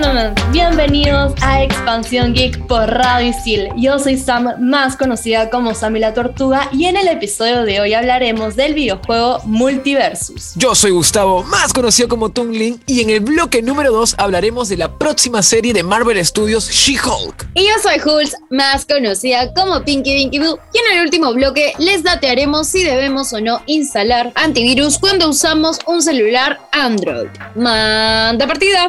Gentlemen, bienvenidos a Expansión Geek por Radio Isil. Yo soy Sam, más conocida como Sammy la Tortuga, y en el episodio de hoy hablaremos del videojuego Multiversus. Yo soy Gustavo, más conocido como Tungling, y en el bloque número 2 hablaremos de la próxima serie de Marvel Studios, She-Hulk. Y yo soy Hulz, más conocida como Pinky Dinky Boo, y en el último bloque les datearemos si debemos o no instalar antivirus cuando usamos un celular Android. Manda partida.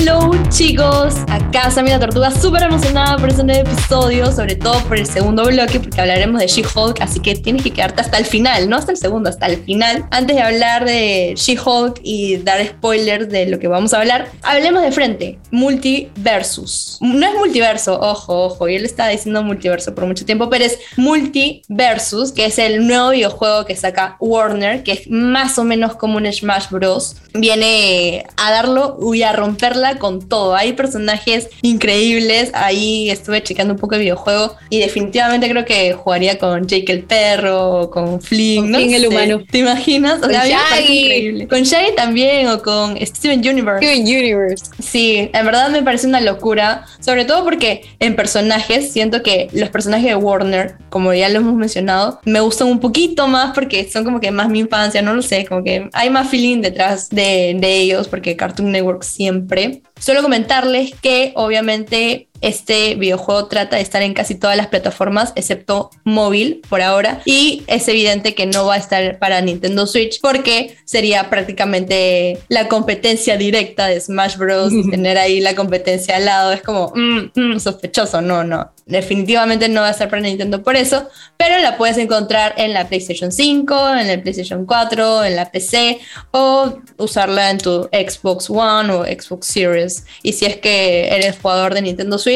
Hello chicos, acá Sammy la Tortuga, súper emocionada por este nuevo episodio, sobre todo por el segundo bloque, porque hablaremos de She-Hulk, así que tienes que quedarte hasta el final, no hasta el segundo, hasta el final. Antes de hablar de She-Hulk y dar spoilers de lo que vamos a hablar, hablemos de frente, multiversus. No es multiverso, ojo, ojo, yo le estaba diciendo multiverso por mucho tiempo, pero es multiversus, que es el nuevo videojuego que saca Warner, que es más o menos como un Smash Bros. Viene a darlo y a romperla con todo. Hay personajes increíbles. Ahí estuve checando un poco el videojuego y definitivamente creo que jugaría con Jake el perro, o con Flynn. Con no el humano. ¿Te imaginas? O Con sea, Shaggy. Con Shaggy también o con Steven Universe. Steven Universe. Sí, en verdad me parece una locura, sobre todo porque en personajes siento que los personajes de Warner, como ya lo hemos mencionado, me gustan un poquito más porque son como que más mi infancia, no lo sé, como que hay más feeling detrás de, de ellos porque Cartoon Network siempre. Solo comentarles que obviamente este videojuego trata de estar en casi todas las plataformas excepto móvil por ahora y es evidente que no va a estar para Nintendo Switch porque sería prácticamente la competencia directa de Smash Bros. tener ahí la competencia al lado es como mm, mm, sospechoso, no, no. Definitivamente no va a estar para Nintendo por eso, pero la puedes encontrar en la PlayStation 5, en el PlayStation 4, en la PC o usarla en tu Xbox One o Xbox Series. Y si es que eres jugador de Nintendo Switch,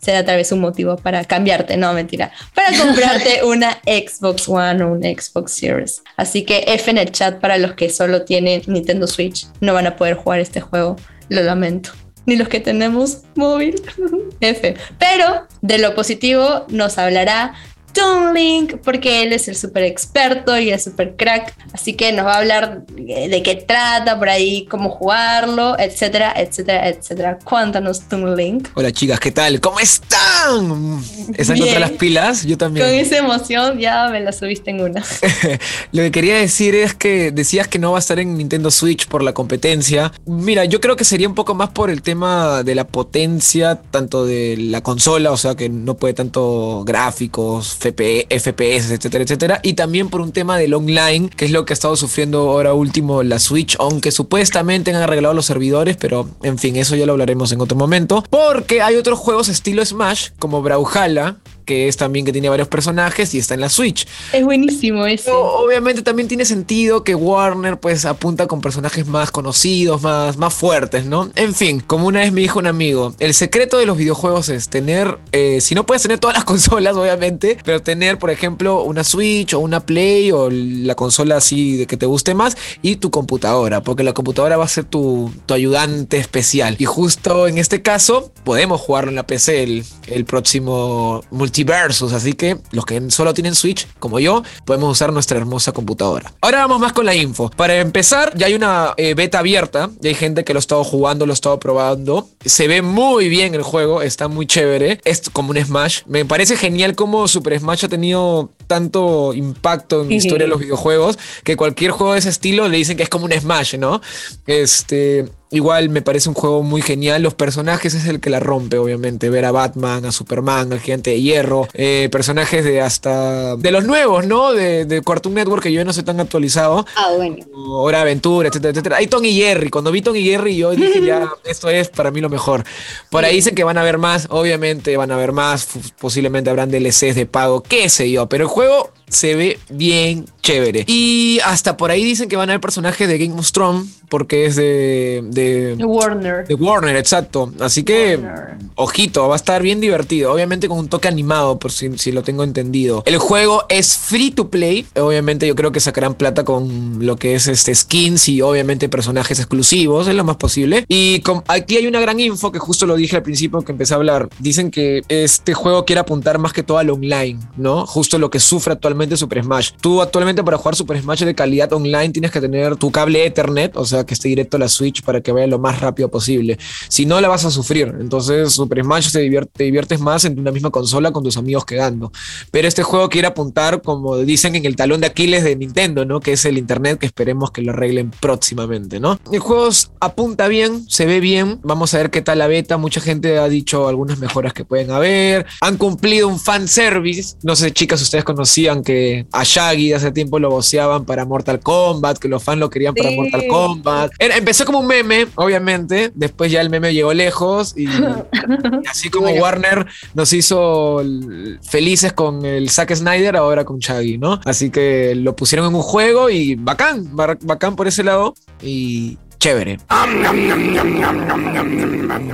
será tal vez un motivo para cambiarte, no mentira, para comprarte una Xbox One o un Xbox Series. Así que F en el chat para los que solo tienen Nintendo Switch, no van a poder jugar este juego, lo lamento. Ni los que tenemos móvil. F. Pero de lo positivo nos hablará Toon Link, porque él es el super experto y el super crack. Así que nos va a hablar de qué trata, por ahí, cómo jugarlo, etcétera, etcétera, etcétera. Cuéntanos, Toon Link. Hola chicas, ¿qué tal? ¿Cómo están? ¿Están Bien. contra las pilas? Yo también. Con esa emoción ya me la subiste en una. Lo que quería decir es que decías que no va a estar en Nintendo Switch por la competencia. Mira, yo creo que sería un poco más por el tema de la potencia, tanto de la consola, o sea que no puede tanto gráficos, FP FPS, etcétera, etcétera. Y también por un tema del online, que es lo que ha estado sufriendo ahora último la Switch, aunque supuestamente han arreglado los servidores, pero en fin, eso ya lo hablaremos en otro momento. Porque hay otros juegos estilo Smash, como Brawlhalla, que es también que tiene varios personajes y está en la Switch. Es buenísimo. Pero obviamente también tiene sentido que Warner pues apunta con personajes más conocidos, más, más fuertes, ¿no? En fin, como una vez me dijo un amigo, el secreto de los videojuegos es tener, eh, si no puedes tener todas las consolas obviamente, pero tener por ejemplo una Switch o una Play o la consola así de que te guste más y tu computadora, porque la computadora va a ser tu, tu ayudante especial. Y justo en este caso podemos jugarlo en la PC el, el próximo multiversus, así que los que solo tienen Switch, como yo, podemos usar nuestra hermosa computadora. Ahora vamos más con la info. Para empezar, ya hay una eh, beta abierta, ya hay gente que lo ha estado jugando, lo ha estado probando. Se ve muy bien el juego, está muy chévere. Es como un Smash. Me parece genial cómo Super Smash ha tenido tanto impacto en la historia de los videojuegos que cualquier juego de ese estilo le dicen que es como un Smash, ¿no? Este. Igual me parece un juego muy genial. Los personajes es el que la rompe, obviamente. Ver a Batman, a Superman, al Gigante de Hierro, eh, personajes de hasta. de los nuevos, ¿no? De, de Cartoon Network que yo no sé tan actualizado. Ah, bueno. Hora Aventura, etcétera, etcétera. Hay Tom y Jerry. Cuando vi Tom y Jerry, yo dije ya, esto es para mí lo mejor. Por ahí dicen que van a haber más, obviamente van a haber más, posiblemente habrán DLCs de pago, qué sé yo, pero el juego se ve bien chévere. Y hasta por ahí dicen que van a haber personajes de Game of Thrones, porque es de, de, Warner. de Warner, exacto. Así que, Warner. ojito, va a estar bien divertido. Obviamente con un toque animado, por si, si lo tengo entendido. El juego es free to play. Obviamente yo creo que sacarán plata con lo que es este skins y obviamente personajes exclusivos, es lo más posible. Y con- aquí hay una gran info que justo lo dije al principio que empecé a hablar. Dicen que este juego quiere apuntar más que todo al online, ¿no? Justo lo que sufre actualmente Super Smash. Tú actualmente para jugar Super Smash de calidad online tienes que tener tu cable Ethernet, o sea que esté directo a la Switch para que vaya lo más rápido posible. Si no, la vas a sufrir. Entonces, Super Smash te diviertes más en una misma consola con tus amigos quedando. Pero este juego quiere apuntar, como dicen, en el talón de Aquiles de Nintendo, ¿no? Que es el Internet, que esperemos que lo arreglen próximamente, ¿no? El juego apunta bien, se ve bien. Vamos a ver qué tal la beta. Mucha gente ha dicho algunas mejoras que pueden haber. Han cumplido un fan service. No sé, chicas, ustedes conocían que a Shaggy hace tiempo lo voceaban para Mortal Kombat, que los fans lo querían para. Mortal Kombat. Era- empezó como un meme, obviamente. Después ya el meme llegó lejos y, y así como Bueno. Warner nos hizo felices con el Zack Snyder, ahora con Shaggy, ¿no? Así que lo pusieron en un juego y bacán, ba- bacán por ese lado y chévere.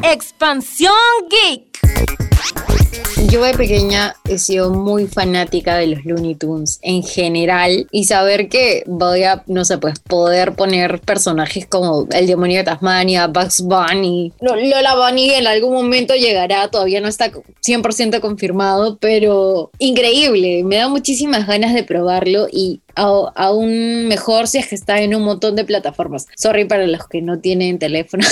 Expansión Geek. Yo de pequeña he sido muy fanática de los Looney Tunes en general y saber que voy a, no sé, pues poder poner personajes como el demonio de Tasmania, Bugs Bunny, Lo- Lola Bunny en algún momento llegará, todavía no está 100% confirmado, pero increíble, me da muchísimas ganas de probarlo y aún mejor si es que está en un montón de plataformas. Sorry para los que no tienen teléfono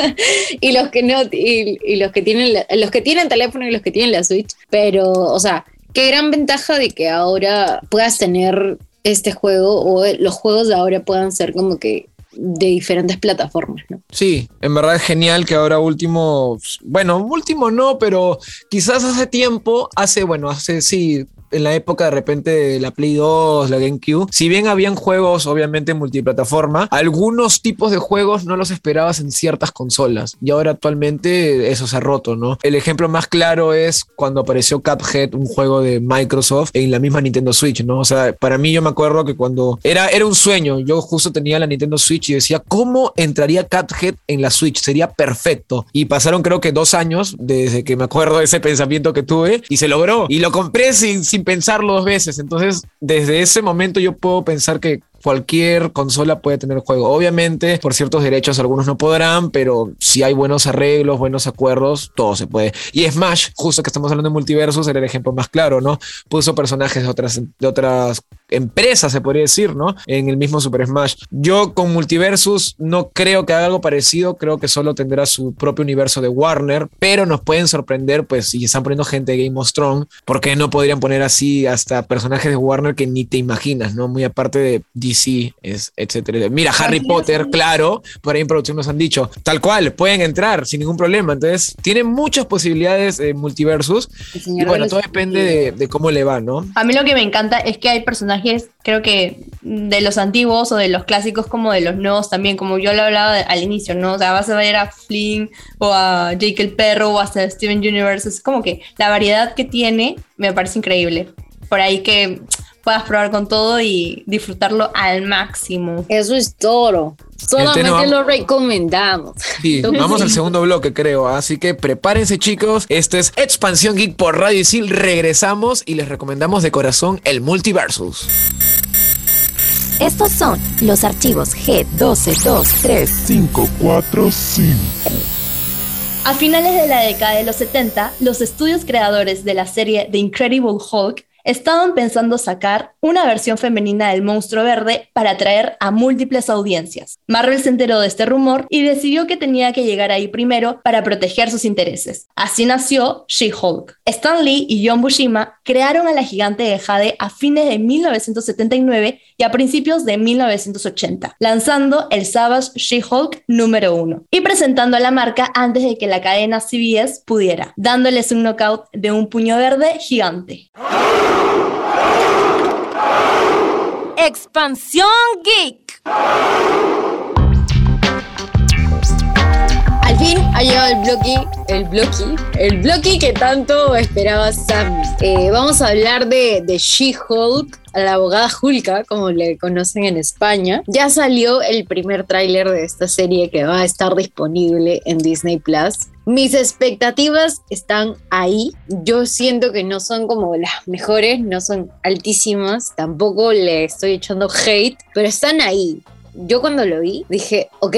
y los que no y, y los que tienen los que tienen teléfono y los que tienen la Pero o sea, qué gran ventaja de que ahora puedas tener este juego o los juegos de ahora puedan ser como que de diferentes plataformas, ¿no? Sí, en verdad es genial que ahora último, bueno, último no, pero quizás hace tiempo, hace, bueno, hace sí, en la época de repente de la Play 2, la GameCube, si bien habían juegos obviamente multiplataforma, algunos tipos de juegos no los esperabas en ciertas consolas y ahora actualmente eso se ha roto, ¿no? El ejemplo más claro es cuando apareció Cuphead, un juego de Microsoft en la misma Nintendo Switch, ¿no? O sea, para mí yo me acuerdo que cuando era, era un sueño, yo justo tenía la Nintendo Switch y decía, ¿cómo entraría Cuphead en la Switch? Sería perfecto. Y pasaron creo que dos años desde que me acuerdo de ese pensamiento que tuve y se logró. Y lo compré sin, sin pensarlo dos veces. Entonces, desde ese momento yo puedo pensar que cualquier consola puede tener juego. Obviamente, por ciertos derechos algunos no podrán, pero si hay buenos arreglos, buenos acuerdos, todo se puede. Y Smash, justo que estamos hablando de multiversos, era el ejemplo más claro, ¿no? Puso personajes de otras, de otras empresas, se podría decir, ¿no? En el mismo Super Smash. Yo con Multiversus no creo que haga algo parecido, creo que solo tendrá su propio universo de Warner, pero nos pueden sorprender, pues si están poniendo gente de Game of Thrones, ¿por qué no podrían poner así hasta personajes de Warner que ni te imaginas, ¿no? Muy aparte de DC, es, etcétera. Mira, Harry Potter, claro, por ahí en producción nos han dicho, tal cual, pueden entrar sin ningún problema. Entonces, tienen muchas posibilidades en Multiversus. El Y de bueno, todo depende de, de cómo le va, ¿no? A mí lo que me encanta es que hay personajes, creo que de los antiguos o de los clásicos como de los nuevos también, como yo lo hablaba al inicio, ¿no? O sea, vas a ver a Flynn o a Jake el perro o hasta Steven Universe, es como que la variedad que tiene me parece increíble. Por ahí que puedas probar con todo y disfrutarlo al máximo. Eso es todo. Solamente lo recomendamos. Sí, vamos al segundo bloque, creo. Así que prepárense, chicos. Este es Expansión Geek por Radio Isil. Regresamos y les recomendamos de corazón el Multiversus. Estos son los archivos G12235. 545. A finales de la década de los 70, los estudios creadores de la serie The Incredible Hulk estaban pensando sacar una versión femenina del monstruo verde para atraer a múltiples audiencias. Marvel se enteró de este rumor y decidió que tenía que llegar ahí primero para proteger sus intereses. Así nació She-Hulk. Stan Lee y John Bushima crearon a la gigante de Jade a fines de 1979 a principios de 1980, lanzando el Savage She-Hulk número uno y presentando a la marca antes de que la cadena CBS pudiera, dándoles un knockout de un puño verde gigante. Expansión Geek. Fin ha llegado el bloque, el bloque, el bloque que tanto esperaba Sam. Eh, vamos a hablar de, de She-Hulk, la abogada Hulka, como le conocen en España. Ya salió el primer tráiler de esta serie que va a estar disponible en Disney Plus. Mis expectativas están ahí. Yo siento que no son como las mejores, no son altísimas. Tampoco le estoy echando hate, pero están ahí. Yo cuando lo vi dije, ok,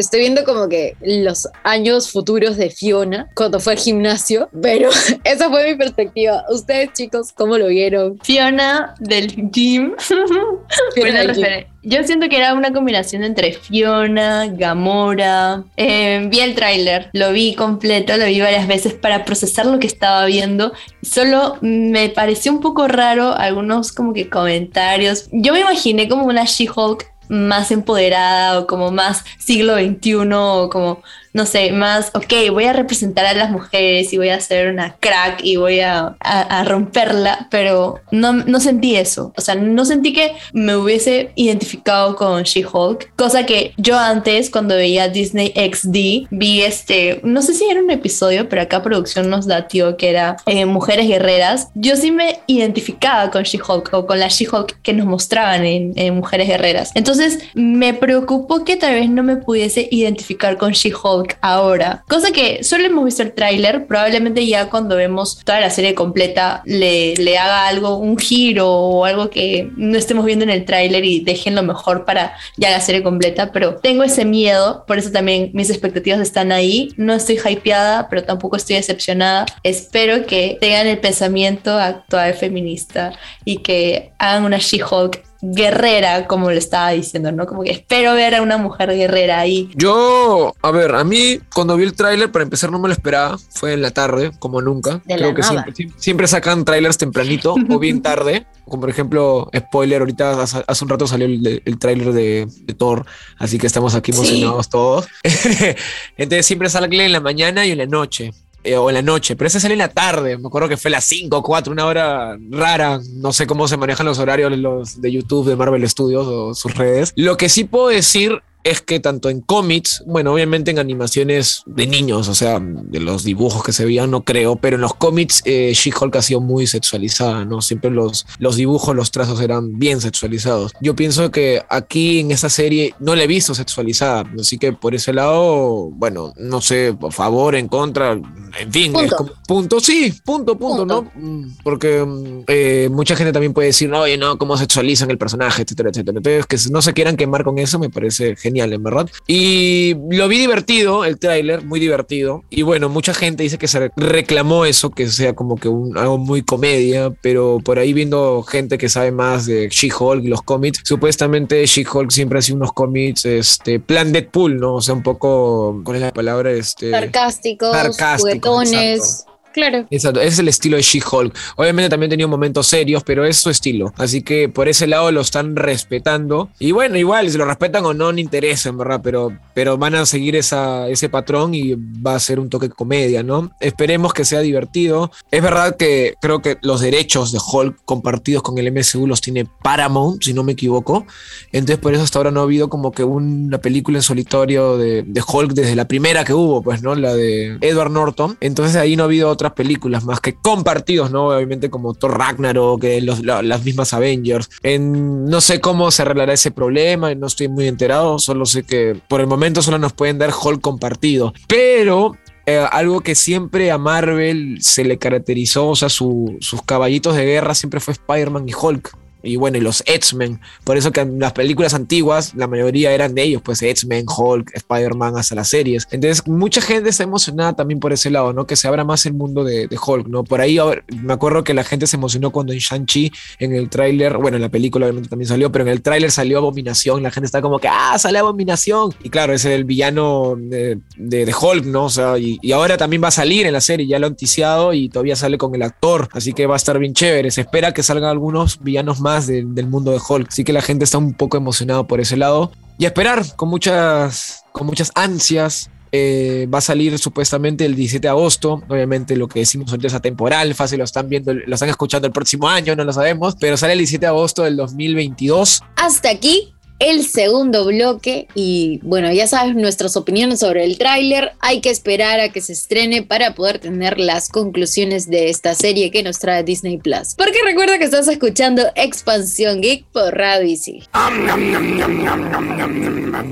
estoy viendo como que los años futuros de Fiona cuando fue al gimnasio, pero esa fue mi perspectiva. Ustedes, chicos, ¿cómo lo vieron? Fiona del gym. Buena del gym. Yo siento que era una combinación entre Fiona, Gamora. Eh, vi el tráiler, lo vi completo, lo vi varias veces para procesar lo que estaba viendo. Solo me pareció un poco raro algunos como que comentarios. Yo me imaginé como una She-Hulk más empoderada o como más siglo XXI o como, no sé, más, ok, voy a representar a las mujeres y voy a ser una crack y voy a, a- romperla, pero no, no sentí eso. O sea, no sentí que me hubiese identificado con She-Hulk, cosa que yo antes, cuando veía Disney XD, vi este, no sé si era un episodio, pero acá producción nos datió que era eh, Mujeres Guerreras. Yo sí me identificaba con She-Hulk o con la She-Hulk que nos mostraban en, en Mujeres Guerreras. Entonces me preocupó que tal vez no me pudiese identificar con She-Hulk ahora. Cosa que solo hemos visto el tráiler, probablemente ya cuando vemos toda la serie completa le, le haga algo, un giro o algo que no estemos viendo en el tráiler y dejen lo mejor para ya la serie completa, pero tengo ese miedo, por eso también mis expectativas están ahí. No estoy hypeada, pero tampoco estoy decepcionada. Espero que tengan el pensamiento actual feminista y que hagan una She-Hulk guerrera, como le estaba diciendo, ¿no? Como que espero ver a una mujer guerrera ahí. Yo, a ver, a mí cuando vi el tráiler, para empezar no me lo esperaba, fue en la tarde, como nunca. De Creo que siempre, siempre sacan trailers tempranito o bien tarde, como por ejemplo, spoiler, ahorita hace, hace un rato salió el, el tráiler de, de Thor, así que estamos aquí Sí. emocionados todos. Entonces siempre sale en la mañana y en la noche. Eh, o en la noche, pero ese sale en la tarde. Me acuerdo que fue a las 5 o 4, una hora rara. No sé cómo se manejan los horarios los de YouTube de Marvel Studios o sus redes. Lo que sí puedo decir es que tanto en cómics, bueno, obviamente en animaciones de niños, o sea, de los dibujos que se veían, no creo, pero en los cómics eh, She-Hulk ha sido muy sexualizada, ¿no? Siempre los, los dibujos, los trazos eran bien sexualizados. Yo pienso que aquí en esta serie no la he visto sexualizada, así que por ese lado, bueno, no sé, por favor, en contra, en fin, Punto. como- punto, sí, punto, punto, Punto. ¿no? Mm, Porque mm, eh, mucha gente también puede decir, no, oye, no, cómo sexualizan el personaje, etcétera, etcétera. Entonces, que no se quieran quemar con eso me parece genial, en verdad. Y lo vi divertido, el tráiler, muy divertido. Y bueno, mucha gente dice que se reclamó eso, que sea como que un, algo muy comedia, pero por ahí viendo gente que sabe más de She-Hulk y los cómics, supuestamente She-Hulk siempre ha sido unos cómics, este, plan Deadpool, ¿no? O sea, un poco, ¿cuál es la palabra? Este, Sarcásticos, Sarcástico, juguetones. exacto. Claro. Exacto, es el estilo de She-Hulk. Obviamente también tenido momentos serios, pero es su estilo. Así que por ese lado lo están respetando. Y bueno, igual, si lo respetan o no, no interesa, verdad, pero, pero van a seguir ese patrón y va a ser un toque comedia, ¿no? Esperemos que sea divertido. Es verdad que creo que los derechos de Hulk compartidos con el MCU los tiene Paramount, si no me equivoco. Entonces por eso hasta ahora no ha habido como que una película en solitario de, de Hulk desde la primera que hubo, pues, ¿no? La de Edward Norton. Entonces ahí no ha habido otras películas más que compartidos, ¿no? Obviamente como Thor Ragnarok, que los- la- las mismas Avengers. En, no sé cómo se arreglará ese problema, no estoy muy enterado, solo sé que por el momento solo nos pueden dar Hulk compartido. Pero eh, algo que siempre a Marvel se le caracterizó, o sea, su- sus caballitos de guerra siempre fue Spider-Man y Hulk. Y bueno, y los X-Men. Por eso que las películas antiguas, la mayoría eran de ellos, pues X-Men, Hulk, Spider-Man, hasta las series. Entonces, mucha gente está emocionada también por ese lado, ¿no? Que se abra más el mundo de, Hulk, ¿no? Por ahí, me acuerdo que la gente se emocionó cuando en Shang-Chi, en el tráiler, bueno, en la película obviamente también salió, pero en el tráiler salió Abominación, la gente está como que, ah, sale Abominación. Y claro, es el villano de Hulk, ¿no? O sea, y, y ahora también va a salir en la serie, ya lo han ticiado y todavía sale con el actor, así que va a estar bien chévere. Se espera que salgan algunos villanos más de- del mundo de Hulk, así que la gente está un poco emocionada por ese lado. Y esperar con muchas, con muchas ansias. eh, va a salir supuestamente el 17 de agosto. Obviamente, lo que decimos ahorita es atemporal. Fácil lo están viendo, lo están escuchando el próximo año, no lo sabemos. Pero sale el 17 de agosto del 2022. Hasta aquí el segundo bloque y bueno, ya sabes nuestras opiniones sobre el tráiler. Hay que esperar a que se estrene para poder tener las conclusiones de esta serie que nos trae Disney Plus. Porque recuerda que estás escuchando Expansión Geek por Radio Easy.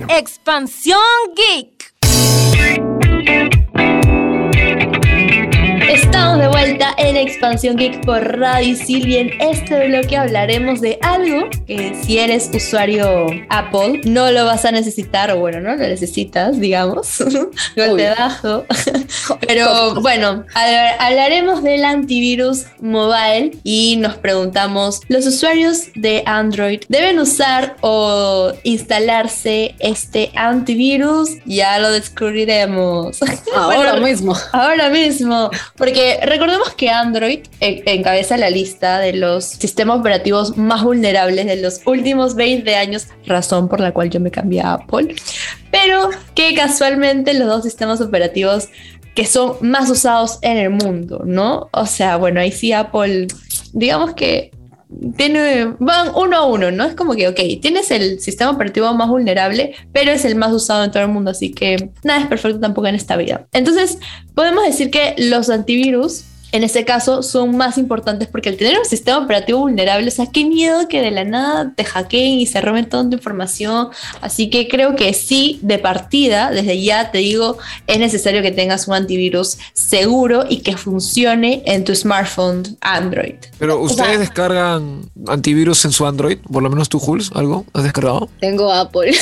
Expansión Geek. Estamos de vuelta en Expansión Geek por Radio y en este bloque hablaremos de algo que si eres usuario Apple no lo vas a necesitar o bueno, no lo necesitas, digamos, golpe Uy. bajo. Pero bueno, hablar- hablaremos del antivirus mobile y nos preguntamos, ¿los usuarios de Android deben usar o instalarse este antivirus? Ya lo descubriremos. Ahora Bueno, mismo. Ahora mismo, porque recordemos que Android eh, encabeza la lista de los sistemas operativos más vulnerables de los últimos 20 años, razón por la cual yo me cambié a Apple, pero que casualmente los dos sistemas operativos que son más usados en el mundo, ¿no? O sea, bueno, ahí sí Apple, digamos que tiene, van uno a uno, ¿no? Es como que, ok, tienes el sistema operativo más vulnerable, pero es el más usado en todo el mundo, así que nada es perfecto tampoco en esta vida. Entonces, podemos decir que los antivirus, en este caso, son más importantes porque al tener un sistema operativo vulnerable, o sea, qué miedo que de la nada te hackeen y se roben toda tu información. Así que creo que sí, de partida, desde ya te digo, es necesario que tengas un antivirus seguro y que funcione en tu smartphone Android. Pero ustedes descargan antivirus en su Android, por lo menos tú, Jules, ¿algo? ¿Has descargado? Tengo Apple.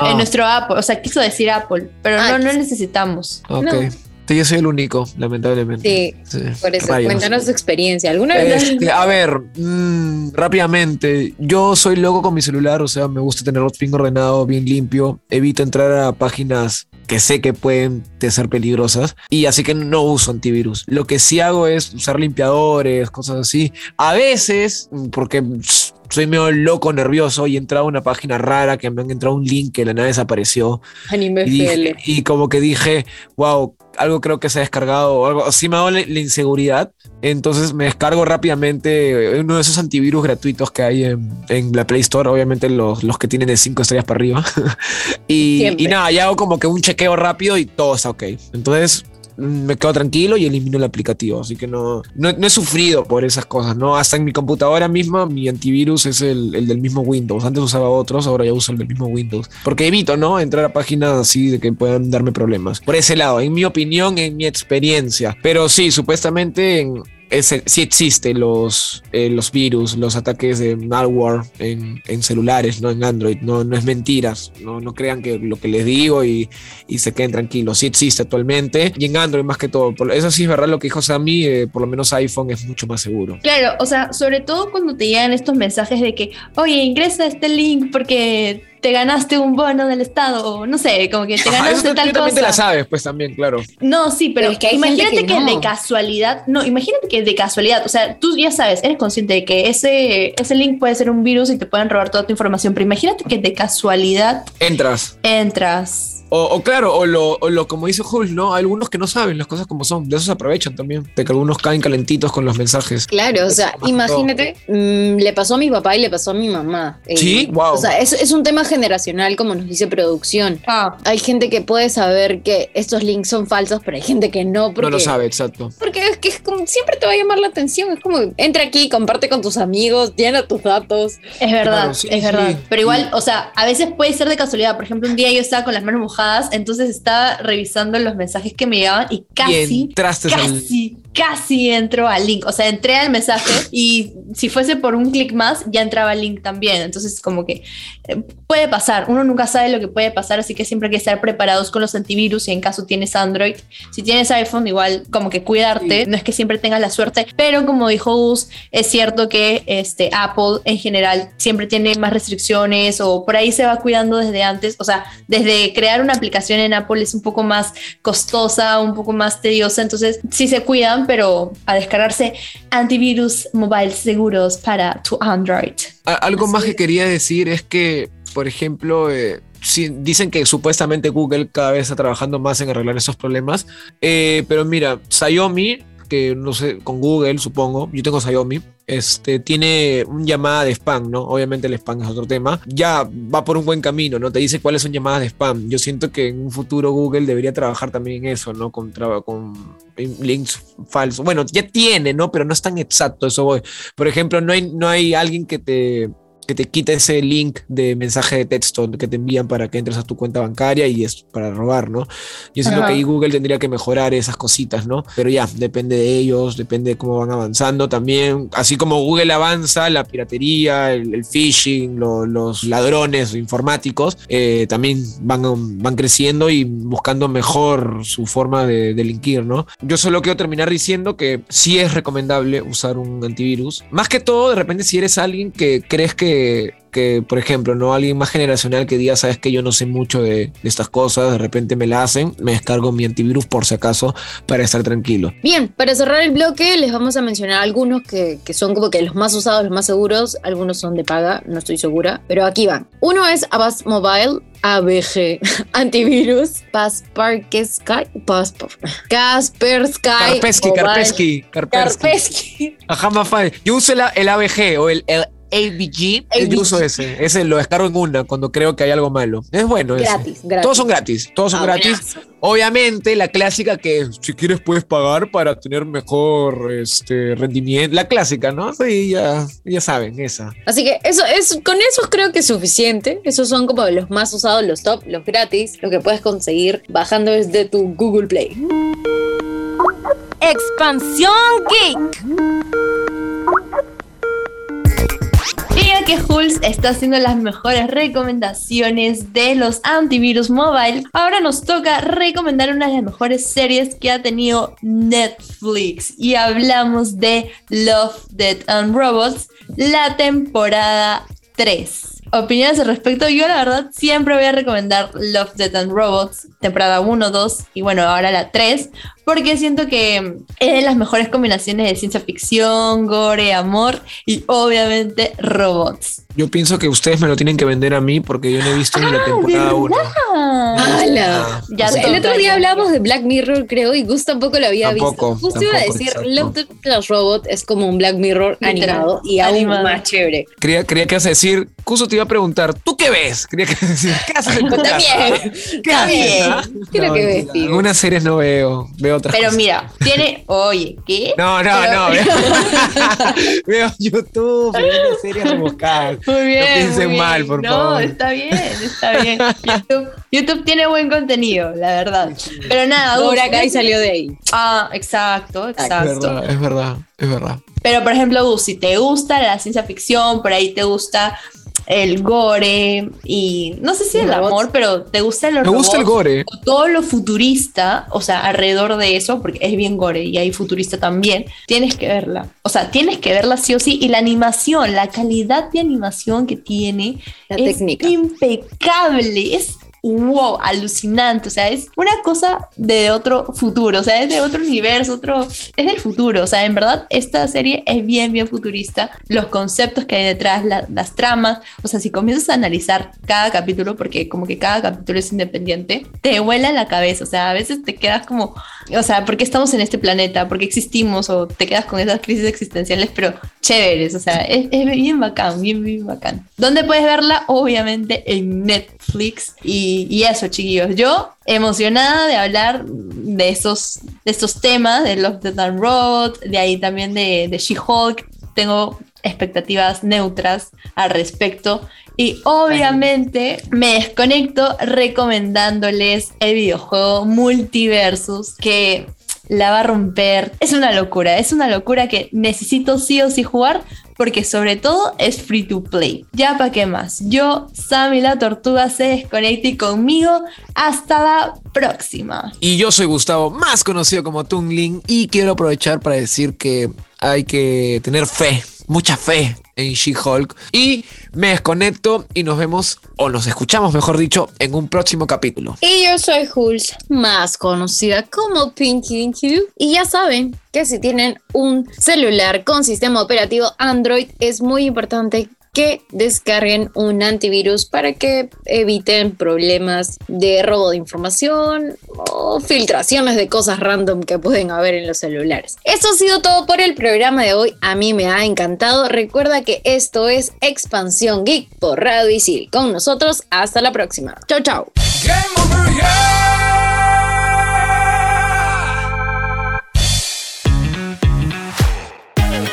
Ah. En nuestro Apple, o sea, quiso decir Apple, pero Ah, no, no necesitamos. Ok. No. Sí, yo soy el único, lamentablemente. Sí, Por eso, Rayos. cuéntanos tu experiencia. ¿Alguna vez? Este, a ver, mm, rápidamente, yo soy loco con mi celular, o sea, me gusta tenerlo bien ordenado, bien limpio, evito entrar a páginas que sé que pueden ser peligrosas y así que no uso antivirus. Lo que sí hago es usar limpiadores, cosas así. A veces, mm, porque pss, soy medio loco, nervioso y he entrado a una página rara que me han entrado un link que la nada desapareció Anime y, dije- y como que dije, wow, algo creo que se ha descargado o algo. Sí me ha dado la, la inseguridad. Entonces me descargo rápidamente uno de esos antivirus gratuitos que hay en, en la Play Store, obviamente los, los que tienen de 5 estrellas para arriba. y, y nada, ya hago como que un chequeo rápido y todo está ok. Entonces me quedo tranquilo y elimino el aplicativo. Así que no, no, he sufrido por esas cosas, ¿no? Hasta en mi computadora misma, mi antivirus es el, el del mismo Windows. Antes usaba otros, ahora ya uso el del mismo Windows. Porque evito, ¿no? Entrar a páginas así de que puedan darme problemas. Por ese lado, en mi opinión, en mi experiencia. Pero sí, supuestamente en, es- sí existe los, eh, los virus, los ataques de malware en, en celulares, no en Android. No, no es mentiras. No, no crean que lo que les digo y, y se queden tranquilos. Sí existe actualmente. Y en Android más que todo. Por- eso sí es verdad lo que dijo Sammy. eh, por lo menos iPhone es mucho más seguro. Claro, o sea, sobre todo cuando te llegan estos mensajes de que, oye, ingresa este link porque te ganaste un bono del Estado, o no sé, como que te eso ganaste tal también te la cosa. sabes, pues también, claro. No, sí, pero, Pero es que hay imagínate que, que no. de casualidad, no, imagínate que de casualidad, o sea, tú ya sabes, eres consciente de que ese, ese link puede ser un virus y te pueden robar toda tu información, pero imagínate que de casualidad Entras. entras. O, o claro, o lo, o lo como dice Hulk, ¿no? Hay algunos que no saben las cosas como son. De eso se aprovechan también. De que algunos caen calentitos con los mensajes. Claro, o sea, imagínate, mm, le pasó a mi papá y le pasó a mi mamá. Eh, Sí, wow. O sea, es, es un tema generacional, como nos dice producción. Ah, Hay gente que puede saber que estos links son falsos, pero hay gente que no. Porque, No lo sabe, exacto. Porque es que es como, siempre te va a llamar la atención. Es como, entra aquí, comparte con tus amigos, llena tus datos. Es verdad, Claro, sí, es verdad. sí. Pero igual, o sea, a veces puede ser de casualidad. Por ejemplo, un día yo estaba con las manos mojadas enojadas, entonces estaba revisando los mensajes que me llegaban y casi, entraste al- casi, entro al link. O sea, entré al mensaje y si fuese por un clic más, ya entraba al link también. Entonces, como que eh, puede pasar. Uno nunca sabe lo que puede pasar, así que siempre hay que estar preparados con los antivirus y en caso tienes Android. Si tienes iPhone, igual como que cuidarte. No es que siempre tengas la suerte, pero como dijo Gus, es cierto que este, Apple en general siempre tiene más restricciones o por ahí se va cuidando desde antes. O sea, desde crear una aplicación en Apple es un poco más costosa, un poco más tediosa. Entonces, sí se cuidan, pero a descargarse antivirus mobile seguros para tu Android. A- Algo más que quería decir es que, por ejemplo, eh, dicen que supuestamente Google cada vez está trabajando más en arreglar esos problemas, eh, pero mira, Xiaomi, que no sé, con Google supongo, yo tengo Xiaomi, este, tiene un llamada de spam, ¿no? Obviamente el spam es otro tema, ya va por un buen camino, ¿no? Te dice cuáles son llamadas de spam. Yo siento que en un futuro Google debería trabajar también en eso, ¿no? Con, con links falsos. Bueno, ya tiene, ¿no? Pero no es tan exacto, eso voy. Por ejemplo, no hay, no hay alguien que te, que te quita ese link de mensaje de texto que te envían para que entres a tu cuenta bancaria y es para robar, ¿no? Yo siento Ajá. que ahí Google tendría que mejorar esas cositas, ¿no? Pero ya, depende de ellos, depende de cómo van avanzando también. Así como Google avanza, la piratería, el, el phishing, lo- los ladrones informáticos eh, también van, van creciendo y buscando mejor su forma de delinquir, ¿no? Yo solo quiero terminar diciendo que sí es recomendable usar un antivirus. Más que todo, de repente, si eres alguien que crees que que, por ejemplo, no alguien más generacional que diga, sabes que yo no sé mucho de, de estas cosas, de repente me la hacen, me descargo mi antivirus por si acaso para estar tranquilo. Bien, para cerrar el bloque les vamos a mencionar algunos que, que son como que los más usados, los más seguros. Algunos son de paga, no estoy segura, pero aquí van. Uno es Avast Mobile, ABG, antivirus, Kaspersky, Kaspersky. Karpesky, Karpesky. Karpesky. Ajá, más fácil. Yo uso la- el ABG o el, el ABG. ABG. Yo uso ese. Ese lo descargo en una cuando creo que hay algo malo. Es bueno ese. Gratis. Todos son gratis. Todos son Ah, gratis. Obviamente, la clásica que si quieres puedes pagar para tener mejor este, rendimiento. La clásica, ¿no? Sí, ya, ya saben, esa. Así que eso es, con eso creo que es suficiente. Esos son como los más usados, los top, los gratis, lo que puedes conseguir bajando desde tu Google Play. Expansión Geek. Que Hulz está haciendo las mejores recomendaciones de los antivirus mobile, ahora nos toca recomendar una de las mejores series que ha tenido Netflix. Y hablamos de Love, Death and Robots, la temporada 3. Opiniones al respecto, yo la verdad siempre voy a recomendar Love, Death and Robots, temporada 1, 2 y bueno, ahora la 3, porque siento que es de las mejores combinaciones de ciencia ficción, gore, amor y obviamente robots. Yo pienso que ustedes me lo tienen que vender a mí porque yo no he visto ni la temporada 1. Ah, ¡Hala! ya O sea, el otro día ya. hablamos de Black Mirror, creo, y Gus tampoco lo había Tampoco, visto. Justo iba a decir, exacto. Love Death Plus Robot es como un Black Mirror animado y aún animado. más chévere. Creía, creía que ibas a decir, Cuso te iba a preguntar, ¿tú qué ves? Creía que decir, ¿qué haces en tu casa? También. ¿Qué haces? ah? ¿Qué es lo que ves, tío? Algunas series no veo, veo otras Pero cosas. mira, tiene. Oye, ¿qué? No, no, Pero- no. Veo, veo YouTube, veo series rebuscadas. Muy bien. No piensen muy bien. mal, por no, favor. está bien, está bien. YouTube, YouTube tiene buen contenido, la verdad. Pero nada, Gus, Cobra Kai salió de ahí. Ah, exacto, Es exacto. verdad, es verdad, es verdad. Pero por ejemplo, Gus, si te gusta la ciencia ficción, por ahí te gusta el gore y no sé si el robots. amor, pero te gusta los Me gusta el gore. o todo lo futurista, o sea, alrededor de eso, porque es bien gore y hay futurista también, tienes que verla. O sea, tienes que verla sí o sí. Y la animación, la calidad de animación que tiene La es técnica. impecable. Es wow, alucinante. O sea, es una cosa de otro futuro. O sea, es de otro universo, otro. Es del futuro. O sea, en verdad, esta serie es bien, bien futurista. Los conceptos que hay detrás, la- las tramas. O sea, si comienzas a analizar cada capítulo, porque como que cada capítulo es independiente, te vuela la cabeza. O sea, a veces te quedas como. O sea, ¿por qué estamos en este planeta? ¿Por qué existimos? O te quedas con esas crisis existenciales, pero chéveres. O sea, es, bien bacán, bien, bien bacán. ¿Dónde puedes verla? Obviamente en Netflix. Y, eso, chiquillos. Yo emocionada de hablar de estos, de temas, de Love, Death and Robots, de ahí también de, de She-Hulk. Tengo expectativas neutras al respecto. Y obviamente me desconecto recomendándoles el videojuego Multiversus que la va a romper. Es una locura, es una locura que necesito sí o sí jugar porque sobre todo es free to play. Ya para qué más. Yo, Sammy la Tortuga, se desconecta y conmigo. Hasta la próxima. Y yo soy Gustavo, más conocido como Tungling, y quiero aprovechar para decir que hay que tener fe, mucha fe She-Hulk. Y me desconecto y nos vemos, o nos escuchamos, mejor dicho, en un próximo capítulo. Y yo soy Hulz, más conocida como Pinky Dinky. Y ya saben que si tienen un celular con sistema operativo Android, es muy importante que descarguen un antivirus para que eviten problemas de robo de información o filtraciones de cosas random que pueden haber en los celulares. Esto ha sido todo por el programa de hoy. A mí me ha encantado. Recuerda que esto es Expansión Geek por Radio Isil. Con nosotros, hasta la próxima. Chao, chao.